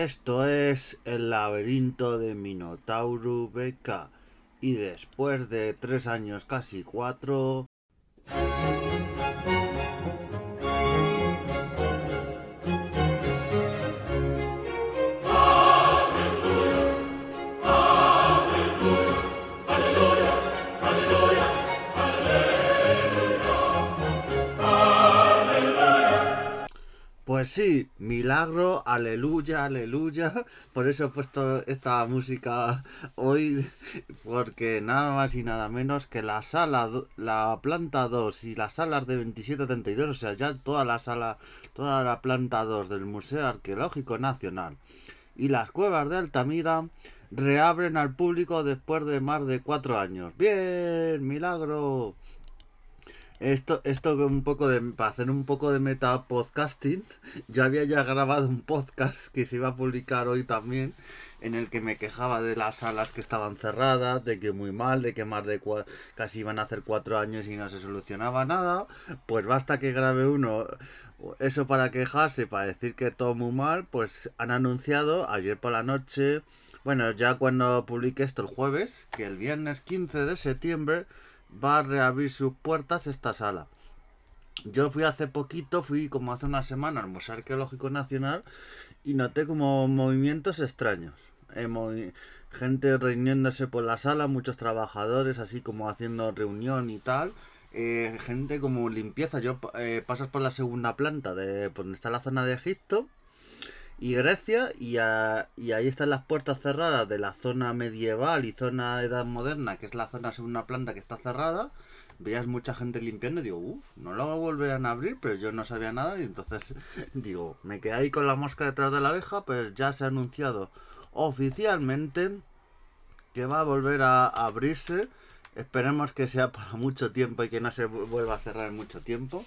Esto es el laberinto de Minotauro Beca. Y después de tres años, casi cuatro, sí, milagro, aleluya, aleluya. Por eso he puesto esta música hoy, porque nada más y nada menos que la sala, la planta 2 y las salas de 2732, o sea, ya toda la sala, toda la planta 2 del Museo Arqueológico Nacional y las cuevas de Altamira reabren al público después de más de cuatro años. Bien, milagro. Esto, esto un poco de, para hacer un poco de meta podcasting, yo había ya grabado un podcast que se iba a publicar hoy también, en el que me quejaba de las salas que estaban cerradas, de que muy mal, de que más de casi iban a hacer cuatro años y no se solucionaba nada. Pues basta que grabe uno, eso para quejarse, para decir que todo muy mal, pues han anunciado ayer por la noche, bueno, ya cuando publique esto el jueves, que el viernes 15 de septiembre va a reabrir sus puertas esta sala. Yo fui hace poquito, fui como hace una semana al Museo Arqueológico Nacional y noté como movimientos extraños. Eh, gente reuniéndose por la sala, muchos trabajadores así como haciendo reunión y tal. Eh, gente como limpieza. Yo eh, pasas por la segunda planta de donde está la zona de Egipto y Grecia y, y, ahí están las puertas cerradas de la zona medieval y zona edad moderna, que es la zona segunda planta que está cerrada. Veías mucha gente limpiando y digo, uff, no lo volverán a abrir, pero yo no sabía nada y entonces digo, me quedé ahí con la mosca detrás de la abeja, pero ya se ha anunciado oficialmente que va a volver a abrirse. Esperemos que sea para mucho tiempo y que no se vuelva a cerrar en mucho tiempo.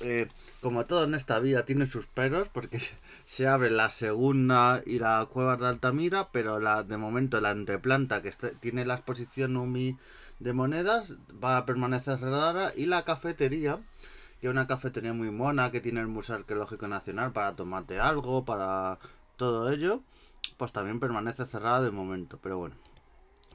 Eh, como todo en esta vida, tiene sus peros porque se abre la segunda y la cueva de Altamira, pero la de momento la anteplanta que tiene la exposición UMI de monedas va a permanecer cerrada y la cafetería, que es una cafetería muy mona que tiene el Museo Arqueológico Nacional para tomarte algo, para todo ello, pues también permanece cerrada de momento, pero bueno.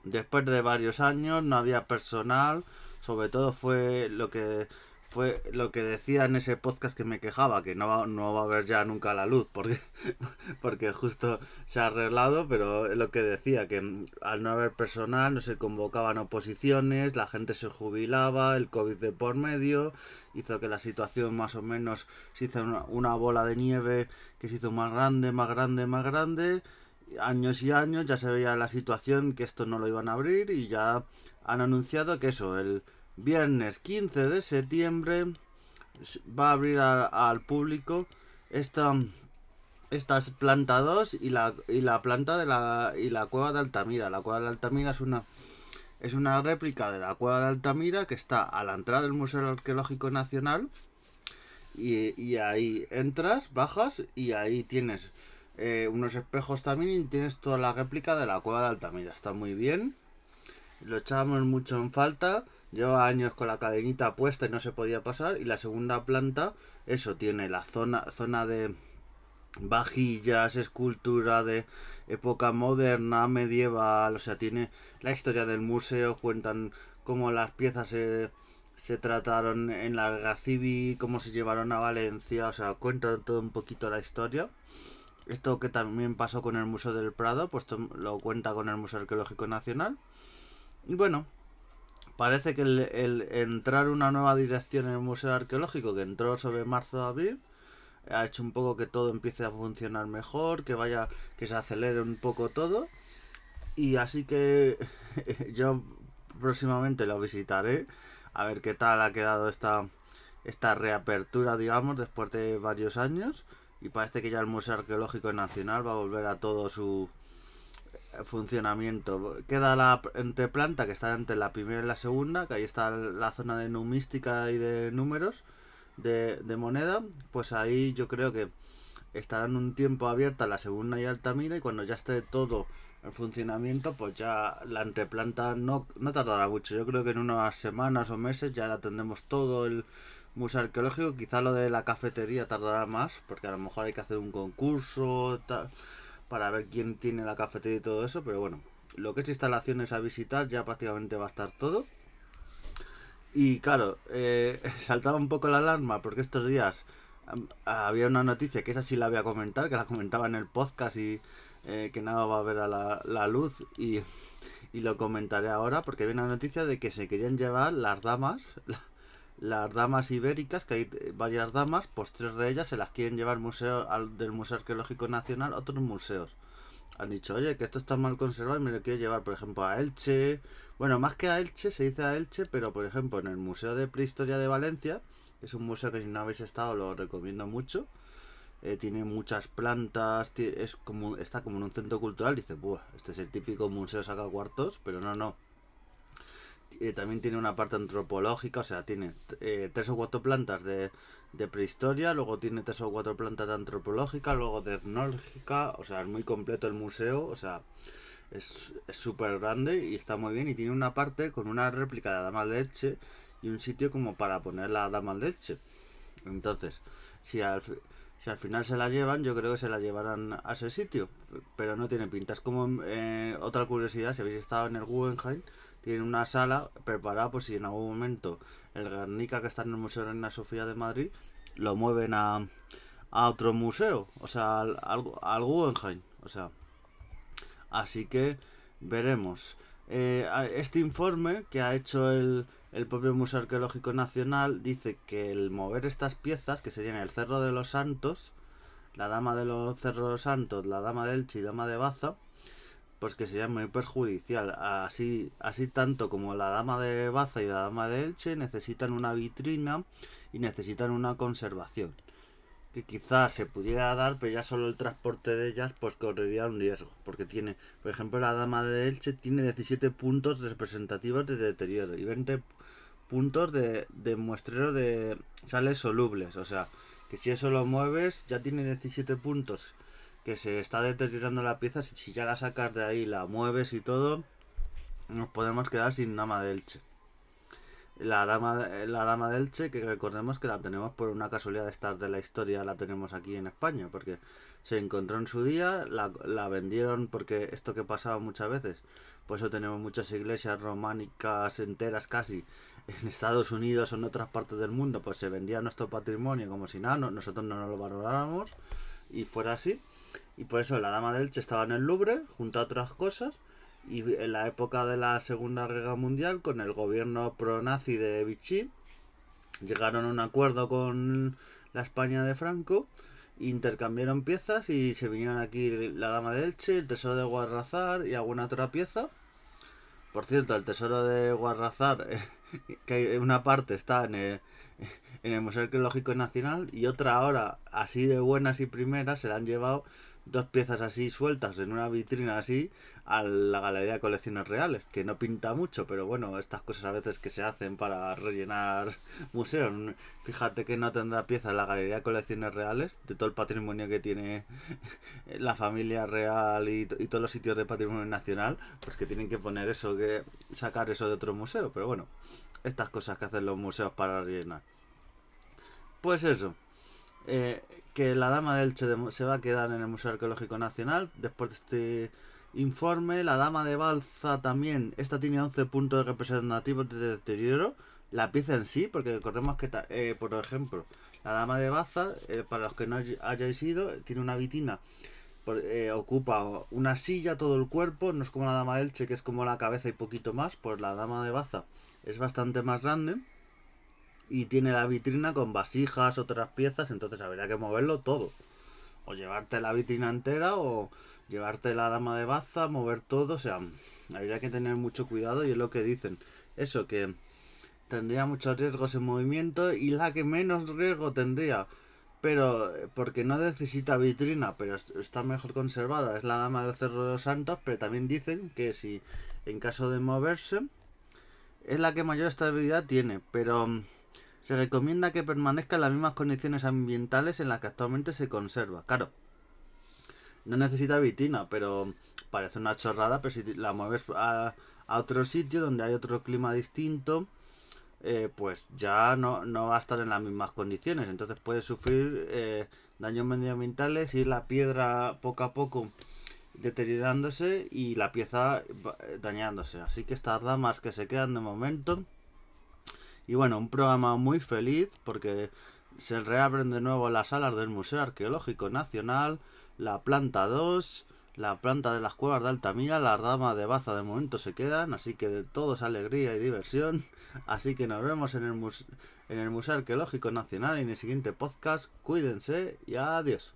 Después de varios años no había personal, sobre todo fue lo que fue lo que decía en ese podcast que me quejaba, que no va, no va a haber ya nunca la luz, porque, porque justo se ha arreglado, pero lo que decía, que al no haber personal no se convocaban oposiciones, la gente se jubilaba, el COVID de por medio, hizo que la situación más o menos se hizo una, una bola de nieve que se hizo más grande, más grande, más grande, años y años ya se veía la situación que esto no lo iban a abrir y ya han anunciado que eso, el viernes 15 de septiembre va a abrir al público esta estas planta 2 y la, y la planta de la y la cueva de Altamira. La cueva de Altamira es una es una réplica de la cueva de Altamira que está a la entrada del Museo Arqueológico Nacional y, y ahí entras, bajas y ahí tienes eh, unos espejos también y tienes toda la réplica de la cueva de Altamira. Está muy bien. Lo echábamos mucho en falta Lleva años con la cadenita puesta y no se podía pasar. Y la segunda planta, eso, tiene la zona, zona de vajillas, escultura de época moderna, medieval. O sea, tiene la historia del museo, cuentan cómo las piezas se, se trataron en la guerra civil, cómo se llevaron a Valencia. O sea, cuentan todo un poquito la historia. Esto que también pasó con el Museo del Prado, pues lo cuenta con el Museo Arqueológico Nacional. Y bueno, parece que el, entrar una nueva dirección en el Museo Arqueológico, que entró sobre marzo abril, ha hecho un poco que todo empiece a funcionar mejor, que vaya, que se acelere un poco todo. Y así que yo próximamente lo visitaré, a ver qué tal ha quedado esta, esta reapertura, digamos, después de varios años. Y parece que ya el Museo Arqueológico Nacional va a volver a todo su, funcionamiento. Queda la entreplanta que está entre la primera y la segunda, que ahí está la zona de numística y de números de, moneda. Pues ahí yo creo que estarán un tiempo abierta la segunda y Altamira y cuando ya esté todo en funcionamiento, pues ya la entreplanta no, no tardará mucho. Yo creo que en unas semanas o meses ya la tendremos todo el museo arqueológico. Quizá lo de la cafetería tardará más, porque a lo mejor hay que hacer un concurso, tal para ver quién tiene la cafetería y todo eso, pero bueno, lo que es instalaciones a visitar ya prácticamente va a estar todo. Y claro, eh, saltaba un poco la alarma porque estos días había una noticia que esa sí la voy a comentar, que la comentaba en el podcast y eh, que nada va a ver a la, luz y, y, lo comentaré ahora porque había una noticia de que se querían llevar las damas, las damas ibéricas, que hay varias damas, pues tres de ellas se las quieren llevar museo, al, del Museo Arqueológico Nacional a otros museos. Han dicho, oye, que esto está mal conservado y me lo quiero llevar, por ejemplo, a Elche. Bueno, más que a Elche, se dice a Elche, pero por ejemplo, en el Museo de Prehistoria de Valencia, es un museo que si no habéis estado lo recomiendo mucho. Eh, tiene muchas plantas, es como, está como en un centro cultural. Dice, Buah, este es el típico museo saca cuartos, pero no, no. Eh, también tiene una parte antropológica, o sea, tiene eh, tres o cuatro plantas de, prehistoria, luego tiene tres o cuatro plantas de antropológica, luego de etnológica, o sea, es muy completo el museo, o sea, es súper grande y está muy bien. Y tiene una parte con una réplica de Dama de Elche y un sitio como para poner la Dama de Elche. Entonces, si al, si al final se la llevan, yo creo que se la llevarán a ese sitio, pero no tiene pinta. Es como eh, otra curiosidad, si habéis estado en el Guggenheim tiene una sala preparada por si en algún momento el Guernica que está en el Museo de Reina Sofía de Madrid lo mueven a, a otro museo, o sea, al, al, Guggenheim, o sea, así que veremos. Eh, este informe que ha hecho el, el propio Museo Arqueológico Nacional dice que el mover estas piezas, que serían el Cerro de los Santos, la Dama de los Cerros Santos, la Dama de Elche y Dama de Baza, pues que sería muy perjudicial. Así, así tanto como la dama de Baza y la dama de Elche necesitan una vitrina y necesitan una conservación. Que quizás se pudiera dar, pero ya solo el transporte de ellas pues correría un riesgo. Porque tiene, por ejemplo, la dama de Elche tiene 17 puntos representativos de deterioro y 20 puntos de, de de sales solubles. O sea, que si eso lo mueves ya tiene 17 puntos que se está deteriorando la pieza, si ya la sacas de ahí, la mueves y todo, nos podemos quedar sin dama de Elche. La dama, la dama de que recordemos que la tenemos por una casualidad de estar de la historia, la tenemos aquí en España, porque se encontró en su día, la, la vendieron porque esto que pasaba muchas veces, por eso tenemos muchas iglesias románicas enteras casi en Estados Unidos o en otras partes del mundo, pues se vendía nuestro patrimonio como si nada, nosotros no nos lo valoráramos y fuera así. Y por eso la Dama de Elche estaba en el Louvre, junto a otras cosas. Y en la época de la Segunda Guerra Mundial, con el gobierno pro-nazi de Vichy, llegaron a un acuerdo con la España de Franco, intercambiaron piezas y se vinieron aquí la Dama de Elche, el Tesoro de Guarrazar y alguna otra pieza. Por cierto, el Tesoro de Guarrazar, que una parte está en el, en el Museo Arqueológico Nacional y otra ahora, así de buenas y primeras, se la han llevado dos piezas así sueltas en una vitrina así a la Galería de Colecciones Reales, que no pinta mucho, pero bueno, estas cosas a veces que se hacen para rellenar museos. Fíjate que no tendrá piezas la Galería de Colecciones Reales, de todo el patrimonio que tiene la familia real y, y todos los sitios de patrimonio nacional, pues que tienen que poner eso, que sacar eso de otro museo, pero bueno, estas cosas que hacen los museos para rellenar. Pues eso. Eh, que la Dama del Elche se va a quedar en el Museo Arqueológico Nacional después de este informe. La Dama de Balza también, esta tiene 11 puntos representativos de deterioro. La pieza en sí, porque recordemos que, eh, por ejemplo, la Dama de Balza, eh, para los que no hayáis ido, tiene una vitina. Eh, ocupa una silla, todo el cuerpo, no es como la Dama Elche, que es como la cabeza y poquito más, pues la Dama de Baza es bastante más grande y tiene la vitrina con vasijas, otras piezas, entonces habría que moverlo todo. O llevarte la vitrina entera o llevarte la dama de baza, mover todo, o sea, habría que tener mucho cuidado y es lo que dicen. Eso, que tendría muchos riesgos en movimiento y la que menos riesgo tendría, pero porque no necesita vitrina, pero está mejor conservada, es la dama del Cerro de los Santos, pero también dicen que si en caso de moverse, es la que mayor estabilidad tiene, pero se recomienda que permanezca en las mismas condiciones ambientales en las que actualmente se conserva. Claro, no necesita vitina, pero parece una chorrada, pero si la mueves a, otro sitio donde hay otro clima distinto, eh, pues ya no, va a estar en las mismas condiciones. Entonces puede sufrir eh, daños medioambientales y la piedra poco a poco deteriorándose y la pieza dañándose. Así que estas damas que se quedan de momento. Y bueno, un programa muy feliz porque se reabren de nuevo las salas del Museo Arqueológico Nacional, la planta 2, la planta de las cuevas de Altamira, las damas de Baza de momento se quedan, así que de todo es alegría y diversión. Así que nos vemos en el, en el Museo Arqueológico Nacional en el siguiente podcast. Cuídense y adiós.